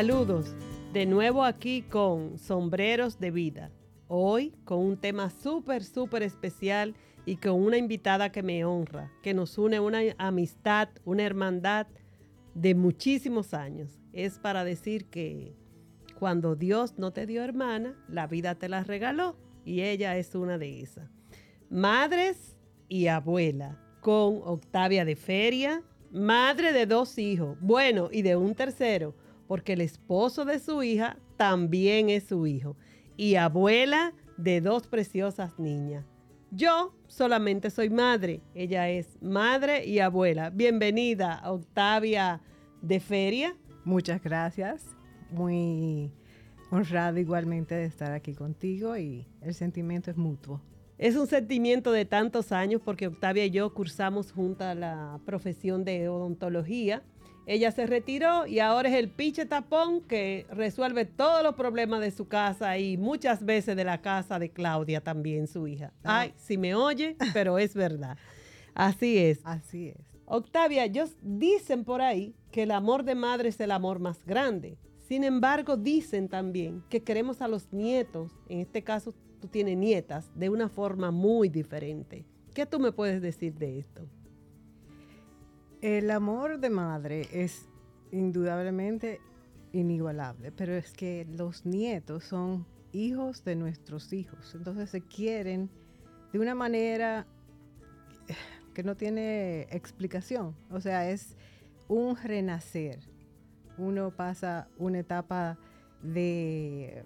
Saludos, de nuevo aquí con Sombreros de Vida. Hoy con un tema súper, súper especial y con una invitada que me honra, que nos une una amistad, una hermandad de muchísimos años. Es para decir que cuando Dios no te dio hermana, la vida te la regaló y ella es una de esas. Madres y abuela, con Octavia de Feria, madre de dos hijos, bueno, y de un tercero, porque el esposo de su hija también es su hijo, y abuela de dos preciosas niñas. Yo solamente soy madre, ella es madre y abuela. Bienvenida, Octavia de Feria. Muchas gracias, muy honrada igualmente de estar aquí contigo y el sentimiento es mutuo. Es un sentimiento de tantos años porque Octavia y yo cursamos juntas la profesión de odontología. Ella se retiró y ahora es el piche tapón que resuelve todos los problemas de su casa y muchas veces de la casa de Claudia también, su hija. Ah. Ay, si me oye, pero es verdad. Así es. Así es. Octavia, ellos dicen por ahí que el amor de madre es el amor más grande. Sin embargo, dicen también que queremos a los nietos, en este caso tú tienes nietas de una forma muy diferente. ¿Qué tú me puedes decir de esto? El amor de madre es indudablemente inigualable, pero es que los nietos son hijos de nuestros hijos, entonces se quieren de una manera que no tiene explicación, o sea, es un renacer. Uno pasa una etapa de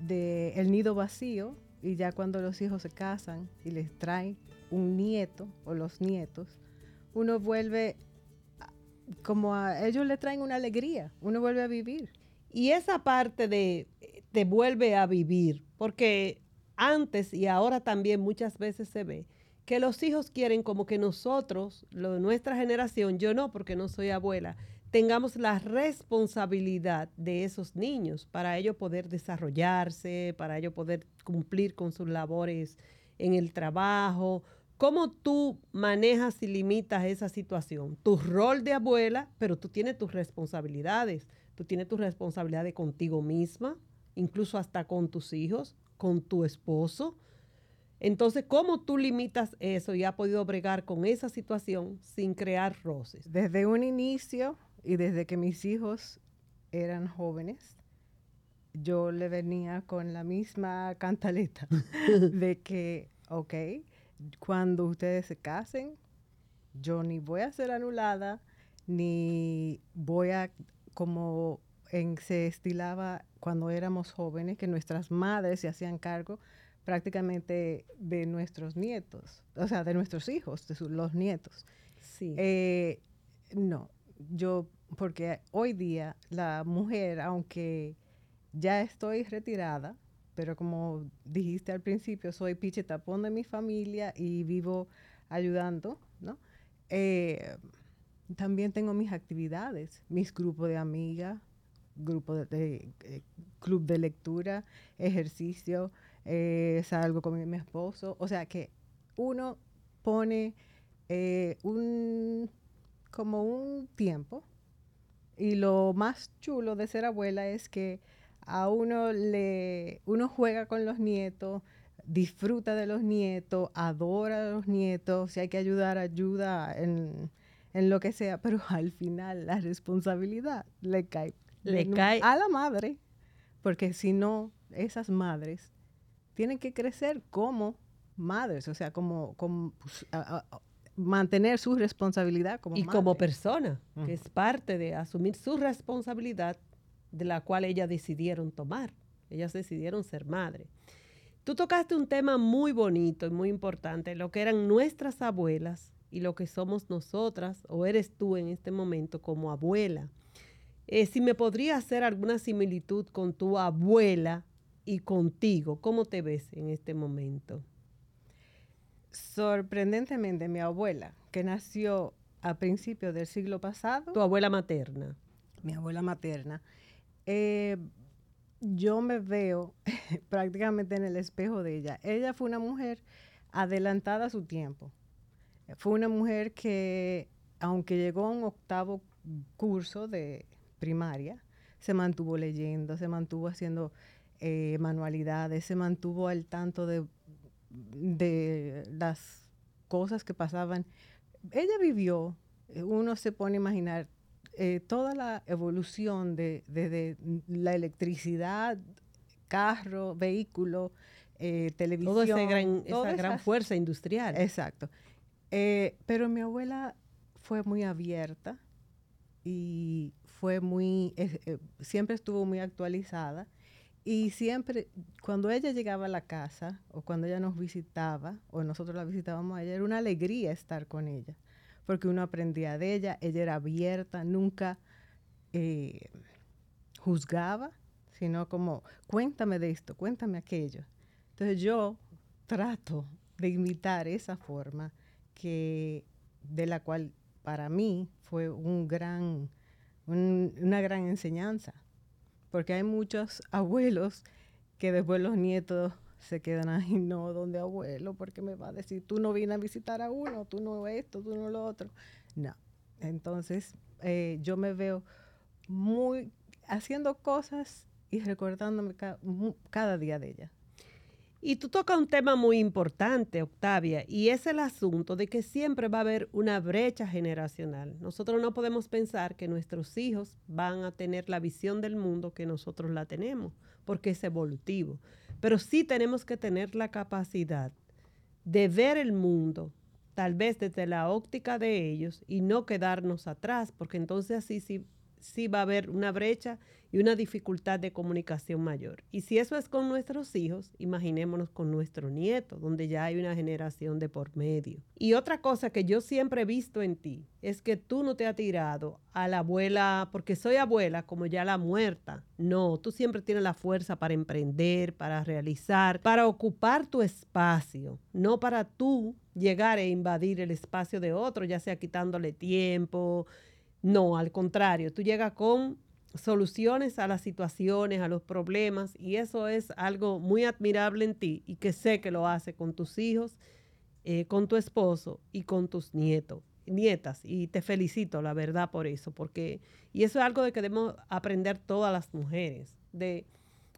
de el nido vacío y ya cuando los hijos se casan y les traen un nieto o los nietos, uno vuelve como a ellos le traen una alegría, uno vuelve a vivir. Y esa parte de te vuelve a vivir, porque antes y ahora también muchas veces se ve que los hijos quieren como que nosotros, lo de nuestra generación, yo no porque no soy abuela, tengamos la responsabilidad de esos niños para ellos poder desarrollarse, para ellos poder cumplir con sus labores en el trabajo. ¿Cómo tú manejas y limitas esa situación? Tu rol de abuela, pero tú tienes tus responsabilidades. Tú tienes tus responsabilidades contigo misma, incluso hasta con tus hijos, con tu esposo. Entonces, ¿cómo tú limitas eso y has podido bregar con esa situación sin crear roces? Desde un inicio, y desde que mis hijos eran jóvenes, yo le venía con la misma cantaleta de que, ok, cuando ustedes se casen, yo ni voy a ser anulada, ni voy a, como en, se estilaba cuando éramos jóvenes, que nuestras madres se hacían cargo prácticamente de nuestros nietos, o sea, de nuestros hijos, de los nietos. Sí. Eh, no, yo, porque hoy día la mujer, aunque ya estoy retirada, pero como dijiste al principio, soy piche tapón de mi familia y vivo ayudando, ¿no? Eh, también tengo mis actividades, mis grupos de amigas, grupo de, eh, club de lectura, ejercicio, eh, salgo con mi, esposo, o sea que uno pone un como un tiempo. Y lo más chulo de ser abuela es que a uno le, uno juega con los nietos, disfruta de los nietos, adora a los nietos, si hay que ayudar, ayuda en, lo que sea, pero al final la responsabilidad le cae, le cae a la madre, porque si no, esas madres tienen que crecer como madres, o sea, como, como pues, mantener su responsabilidad como y como persona, que es parte de asumir su responsabilidad de la cual ellas decidieron tomar. Ellas decidieron ser madre. Tú tocaste un tema muy bonito y muy importante, lo que eran nuestras abuelas y lo que somos nosotras, o eres tú en este momento como abuela. Eh, si me podría hacer alguna similitud con tu abuela y contigo, ¿cómo te ves en este momento? sorprendentemente mi abuela, que nació a principios del siglo pasado. Tu abuela materna. Mi abuela materna. Eh, yo me veo prácticamente en el espejo de ella. Ella fue una mujer adelantada a su tiempo. Fue una mujer que, aunque llegó a un octavo curso de primaria, se mantuvo leyendo, se mantuvo haciendo eh, manualidades, se mantuvo al tanto de, de las cosas que pasaban. Ella vivió, eh, uno se pone a imaginar eh, toda la evolución de, la electricidad, carro, vehículo, televisión. Todo ese gran, esa gran fuerza industrial. Exacto. pero mi abuela fue muy abierta y fue muy, siempre estuvo muy actualizada y siempre, cuando ella llegaba a la casa o cuando ella nos visitaba o nosotros la visitábamos a ella, era una alegría estar con ella, porque uno aprendía de ella, ella era abierta, nunca eh, juzgaba, sino como, cuéntame de esto, cuéntame aquello. Entonces yo trato de imitar esa forma que, de la cual para mí fue un gran, una gran enseñanza porque hay muchos abuelos que después los nietos se quedan ahí, no, donde abuelo, porque me va a decir, tú no vienes a visitar a uno, tú no esto, tú no lo otro. No. Entonces, eh, yo me veo muy haciendo cosas y recordándome cada día de ella. Y tú tocas un tema muy importante, Octavia, y es el asunto de que siempre va a haber una brecha generacional. Nosotros no podemos pensar que nuestros hijos van a tener la visión del mundo que nosotros la tenemos, porque es evolutivo. Pero sí tenemos que tener la capacidad de ver el mundo, tal vez desde la óptica de ellos, y no quedarnos atrás, porque entonces así sí, sí va a haber una brecha y una dificultad de comunicación mayor. Y si eso es con nuestros hijos, imaginémonos con nuestro nieto, donde ya hay una generación de por medio. Y otra cosa que yo siempre he visto en ti es que tú no te has tirado a la abuela, porque soy abuela como ya la muerta. No, tú siempre tienes la fuerza para emprender, para realizar, para ocupar tu espacio, no para tú llegar e invadir el espacio de otro, ya sea quitándole tiempo. No, al contrario, tú llegas con soluciones a las situaciones, a los problemas, y eso es algo muy admirable en ti y que sé que lo hace con tus hijos, eh, con tu esposo y con tus nietos, nietas, y te felicito, la verdad, por eso, porque, y eso es algo de que debemos aprender todas las mujeres, de,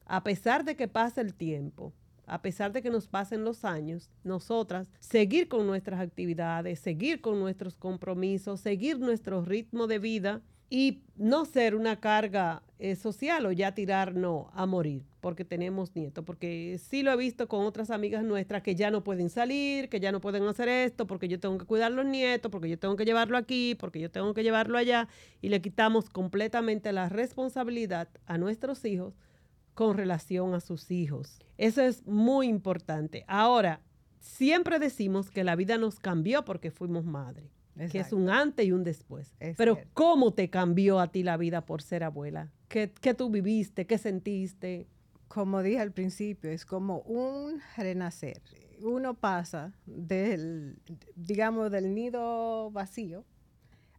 a pesar de que pase el tiempo, a pesar de que nos pasen los años, nosotras seguir con nuestras actividades, seguir con nuestros compromisos, seguir nuestro ritmo de vida, y no ser una carga eh, social o ya tirarnos a morir porque tenemos nietos, porque sí lo he visto con otras amigas nuestras que ya no pueden salir, que ya no pueden hacer esto, porque yo tengo que cuidar los nietos, porque yo tengo que llevarlo aquí, porque yo tengo que llevarlo allá, y le quitamos completamente la responsabilidad a nuestros hijos con relación a sus hijos. Eso es muy importante. Ahora, siempre decimos que la vida nos cambió porque fuimos que es un antes y un después. Pero ¿cómo te cambió a ti la vida por ser abuela? ¿Qué, tú viviste? ¿Qué sentiste? Como dije al principio, es como un renacer. Uno pasa del, digamos, del nido vacío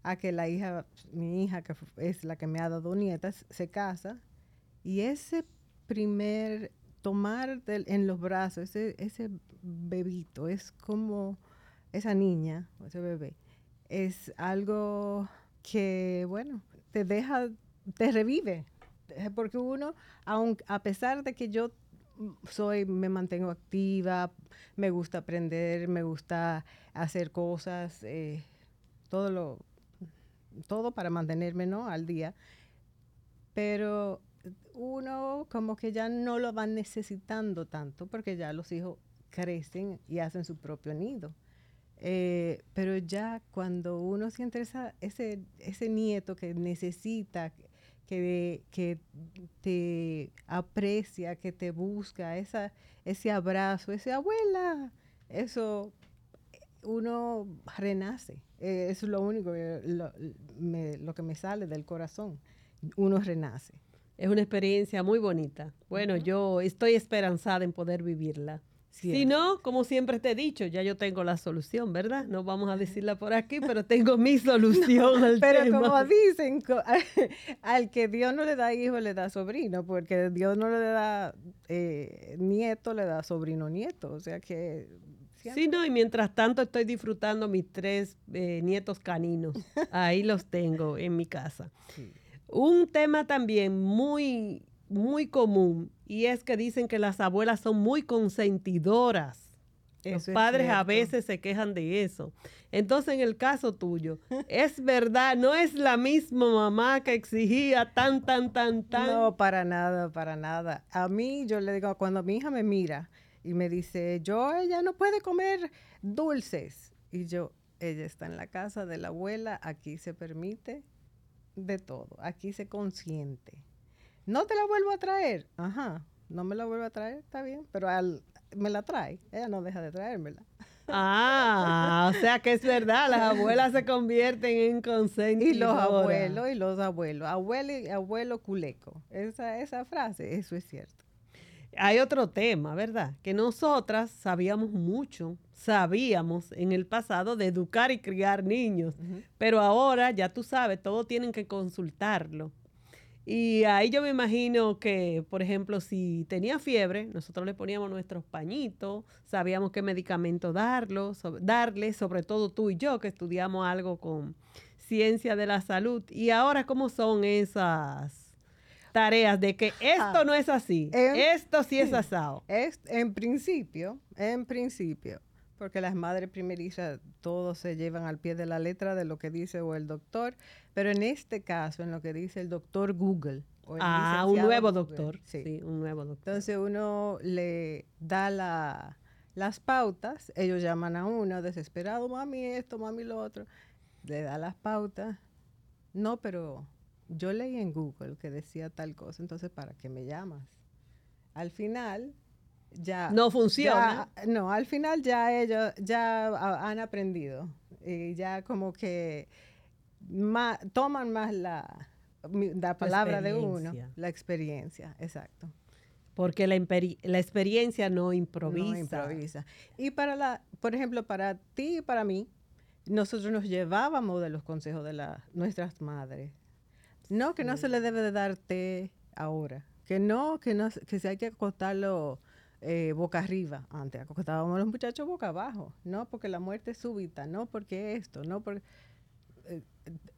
a que la hija, mi hija, que es la que me ha dado nietas, se casa y ese primer tomar en los brazos, ese, ese bebito, es como esa niña, ese bebé, es algo que, bueno, te deja, te revive. Eh, porque uno, aun, a pesar de que yo soy, me mantengo activa, me gusta aprender, me gusta hacer cosas, eh, todo lo, todo para mantenerme, ¿no? Al día. Pero uno como que ya no lo va necesitando tanto porque ya los hijos crecen y hacen su propio nido. Eh, pero ya cuando uno siente esa, ese, ese nieto que necesita, que, que te aprecia, que te busca, esa, ese abrazo, ese abuela, eso uno renace. Eh, eso es lo único, lo, lo que me sale del corazón. Uno renace. Es una experiencia muy bonita. Bueno, yo estoy esperanzada en poder vivirla. Si no, como siempre te he dicho, ya yo tengo la solución, ¿verdad? No vamos a decirla por aquí, pero tengo mi solución al pero como dicen, al que Dios no le da hijo, le da sobrino, porque Dios no le da eh, nieto, le da sobrino nieto. O sea que... Sí, no, y mientras tanto estoy disfrutando mis tres eh, nietos caninos. Ahí los tengo en mi casa. Un tema también muy, muy común y es que dicen que las abuelas son muy consentidoras. Los padres a veces se quejan de eso. Entonces, en el caso tuyo, es verdad, no es la misma mamá que exigía tan, tan, tan, tan. No, para nada, para nada. A mí, yo le digo, cuando mi hija me mira y me dice, yo, ella no puede comer dulces. Y yo, ella está en la casa de la abuela, aquí se permite de todo, aquí se consiente. No te la vuelvo a traer, ajá, no me la vuelvo a traer, está bien, pero al, me la trae, ella no deja de traérmela. Ah, o sea que es verdad, las abuelas se convierten en consentidoras. Y los abuelos, y los abuelos, abuelo y abuelo culeco, esa, esa frase, eso es cierto. Hay otro tema, ¿verdad? Que nosotras sabíamos mucho, sabíamos en el pasado de educar y criar niños, pero ahora ya tú sabes, todos tienen que consultarlo. Y ahí yo me imagino que, por ejemplo, si tenía fiebre, nosotros le poníamos nuestros pañitos, sabíamos qué medicamento darlo, darle, sobre todo tú y yo que estudiamos algo con ciencia de la salud. Y ahora, ¿cómo son esas tareas de que esto ah, no es así, esto sí es asado? Es, en principio, en principio, porque las madres primerizas todos se llevan al pie de la letra de lo que dice o el doctor, pero en este caso, en lo que dice el doctor Google. ah, un nuevo doctor. Sí. un nuevo doctor. Entonces uno le da las pautas, ellos llaman a uno desesperado, mami esto, mami lo otro, le da las pautas. No, pero yo leí en Google que decía tal cosa, entonces ¿para qué me llamas? Al final ya no funciona. no, al final ya ellos ya han aprendido y ya como que toman más la, la palabra de uno, la experiencia, exacto. Porque la, la experiencia no improvisa. no improvisa. Y para la, por ejemplo, para ti y para mí, nosotros nos llevábamos de los consejos de la, nuestras madres. No, que no se le debe de dar té ahora. Que no, que no, que si hay que acostarlo eh, boca arriba. Antes acostábamos los muchachos boca abajo, no porque la muerte es súbita, no porque esto, no porque eh,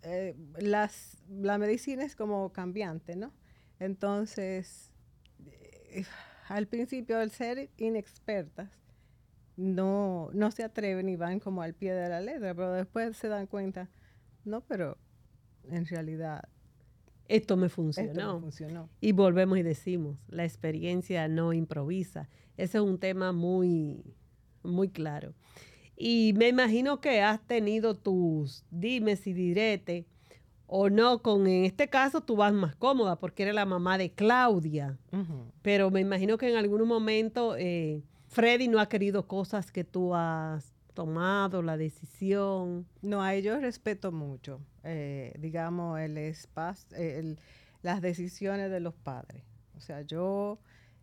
eh, las, la medicina es como cambiante, ¿no? Entonces, al principio, al ser inexpertas, no, no se atreven y van como al pie de la letra, pero después se dan cuenta, no, pero en realidad esto me funcionó. funcionó. Y volvemos y decimos, la experiencia no improvisa. Ese es un tema muy, muy claro. Y me imagino que has tenido tus dimes y direte o no, con en este caso tú vas más cómoda porque eres la mamá de Claudia. Pero me imagino que en algún momento eh, Freddy no ha querido cosas que tú has tomado, la decisión. No, a ellos respeto mucho. Eh, digamos, el espacio, las decisiones de los padres. O sea, yo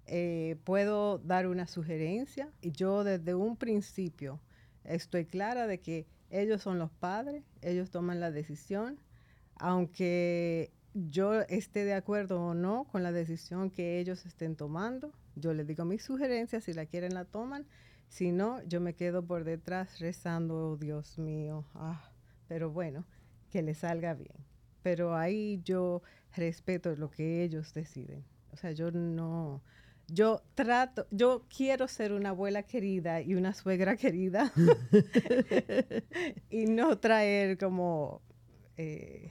eh, puedo dar una sugerencia y yo desde un principio estoy clara de que ellos son los padres, ellos toman la decisión, aunque yo esté de acuerdo o no con la decisión que ellos estén tomando, yo les digo mis sugerencias, si la quieren la toman, si no, yo me quedo por detrás rezando, oh, Dios mío, ah, pero bueno, que le salga bien. Pero ahí yo respeto lo que ellos deciden. O sea, yo no, yo trato, yo quiero ser una abuela querida y una suegra querida y no traer como eh,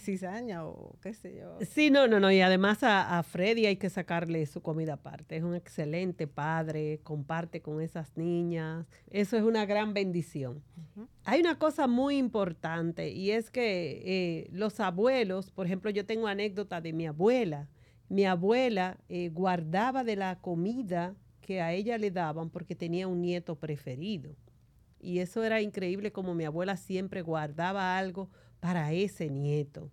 cizaña o qué sé yo. Sí, no, no, no. Y además a, Freddy hay que sacarle su comida aparte. Es un excelente padre, comparte con esas niñas. Eso es una gran bendición. Hay una cosa muy importante y es que eh, los abuelos, por ejemplo, yo tengo anécdota de mi abuela. Mi abuela eh, guardaba de la comida que a ella le daban porque tenía un nieto preferido. Y eso era increíble como mi abuela siempre guardaba algo para ese nieto.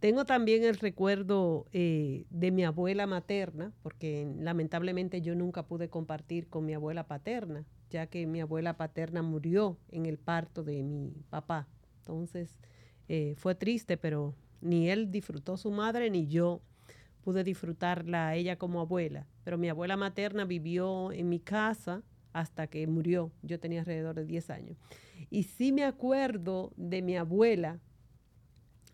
Tengo también el recuerdo eh, de mi abuela materna, porque lamentablemente yo nunca pude compartir con mi abuela paterna, ya que mi abuela paterna murió en el parto de mi papá. Entonces eh, fue triste, pero ni él disfrutó su madre ni yo pude disfrutarla a ella como abuela. Pero mi abuela materna vivió en mi casa hasta que murió. Yo tenía alrededor de 10 años. Y sí me acuerdo de mi abuela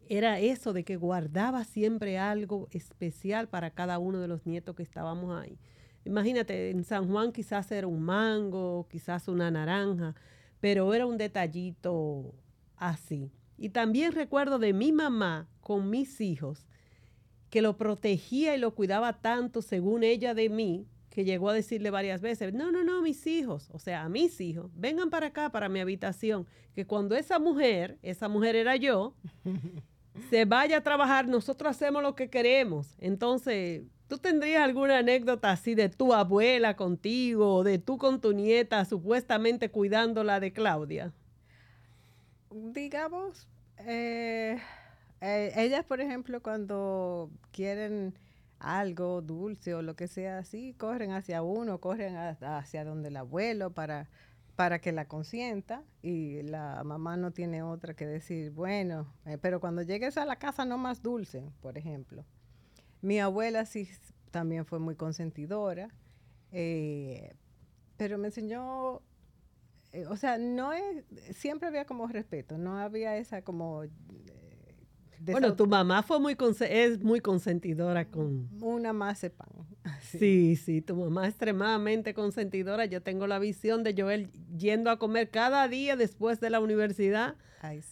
era eso de que guardaba siempre algo especial para cada uno de los nietos que estábamos ahí. Imagínate, en San Juan quizás era un mango, quizás una naranja, pero era un detallito así. Y también recuerdo de mi mamá con mis hijos, que lo protegía y lo cuidaba tanto, según ella de mí, que llegó a decirle varias veces, no, no, no, mis hijos, o sea, a mis hijos, vengan para acá, para mi habitación, que cuando esa mujer, esa mujer era yo, se vaya a trabajar, nosotros hacemos lo que queremos. Entonces, ¿tú tendrías alguna anécdota así de tu abuela contigo, o de tú con tu nieta, supuestamente cuidándola de Claudia? Digamos, eh, eh, ellas, por ejemplo, cuando quieren algo dulce o lo que sea así, corren hacia uno, corren hacia donde el abuelo para, para que la consienta y la mamá no tiene otra que decir, bueno, eh, pero cuando llegues a la casa no más dulce, por ejemplo. Mi abuela sí también fue muy consentidora, eh, pero me enseñó, eh, o sea, no es, siempre había como respeto, no había esa como bueno, tu mamá fue muy es muy consentidora con... Una más pan. Sí. sí, tu mamá es extremadamente consentidora. Yo tengo la visión de Joel yendo a comer cada día después de la universidad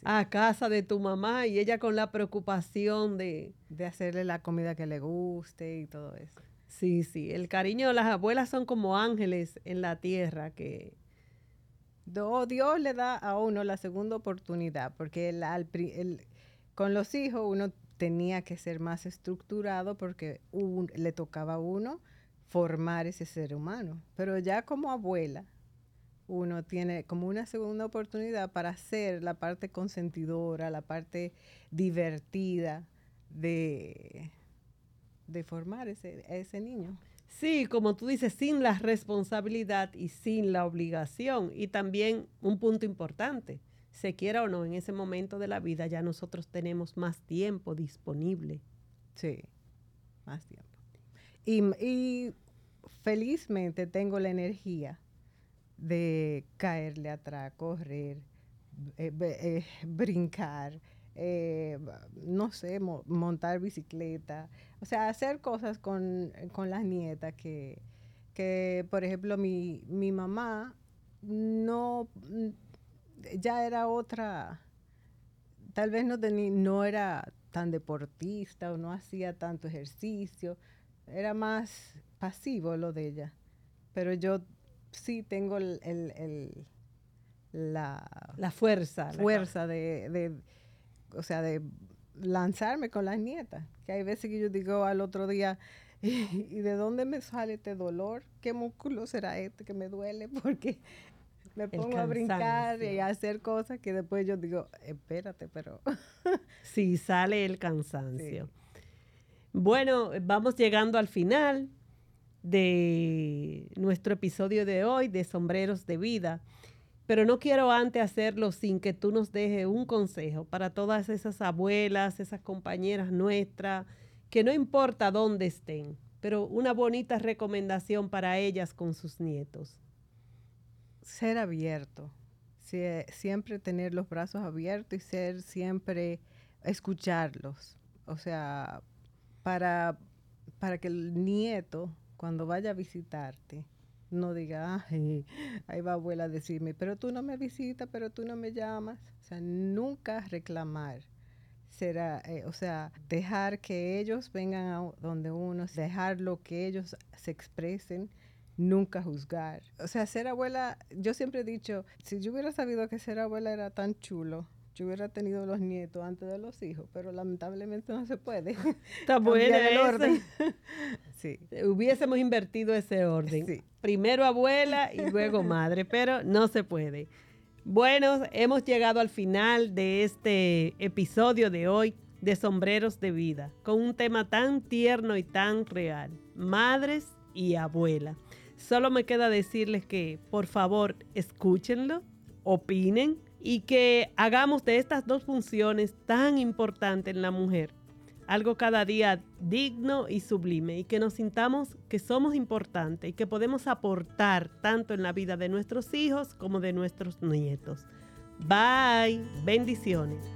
a casa de tu mamá y ella con la preocupación de... De hacerle la comida que le guste y todo eso. Sí, sí, el cariño de las abuelas son como ángeles en la tierra que... Dios le da a uno la segunda oportunidad porque el, el con los hijos uno tenía que ser más estructurado porque le tocaba a uno formar ese ser humano. Pero ya como abuela, uno tiene como una segunda oportunidad para hacer la parte consentidora, la parte divertida de, de formar ese, ese niño. Sí, como tú dices, sin la responsabilidad y sin la obligación. Y también un punto importante, se quiera o no, en ese momento de la vida ya nosotros tenemos más tiempo disponible. Sí, más tiempo. Y, felizmente tengo la energía de caerle atrás, correr, eh, eh, brincar, eh, no sé, montar bicicleta, o sea, hacer cosas con, las nietas que, que, por ejemplo, mi, mi mamá no ya era otra, tal vez no, tenía, no era tan deportista o no hacía tanto ejercicio, era más pasivo lo de ella. Pero yo sí tengo el, la, la, fuerza. Fuerza de, o sea, de lanzarme con las nietas. Que hay veces que yo digo al otro día, ¿y de dónde me sale este dolor? ¿Qué músculo será este que me duele? Porque me pongo a brincar y a hacer cosas que después yo digo, espérate, pero... sí, sale el cansancio. Bueno, vamos llegando al final de nuestro episodio de hoy de Sombreros de Vida, pero no quiero antes hacerlo sin que tú nos dejes un consejo para todas esas abuelas, esas compañeras nuestras, que no importa dónde estén, pero una bonita recomendación para ellas con sus nietos ser abierto, siempre tener los brazos abiertos y ser siempre escucharlos. O sea, para, para que el nieto, cuando vaya a visitarte, no diga, ay, ahí va abuela a decirme, pero tú no me visitas, pero tú no me llamas. O sea, nunca reclamar. Será, eh, o sea, dejar que ellos vengan a donde uno, dejar lo que ellos se expresen nunca juzgar. O sea, ser abuela, yo siempre he dicho, si yo hubiera sabido que ser abuela era tan chulo, yo hubiera tenido los nietos antes de los hijos, pero lamentablemente no se puede. Está bueno el orden. sí. Hubiésemos invertido ese orden. Sí. Primero abuela y luego madre, pero no se puede. Bueno, hemos llegado al final de este episodio de hoy de Sombreros de Vida, con un tema tan tierno y tan real, madres y abuela. Solo me queda decirles que por favor escúchenlo, opinen y que hagamos de estas dos funciones tan importantes en la mujer algo cada día digno y sublime y que nos sintamos que somos importantes y que podemos aportar tanto en la vida de nuestros hijos como de nuestros nietos. Bye, bendiciones.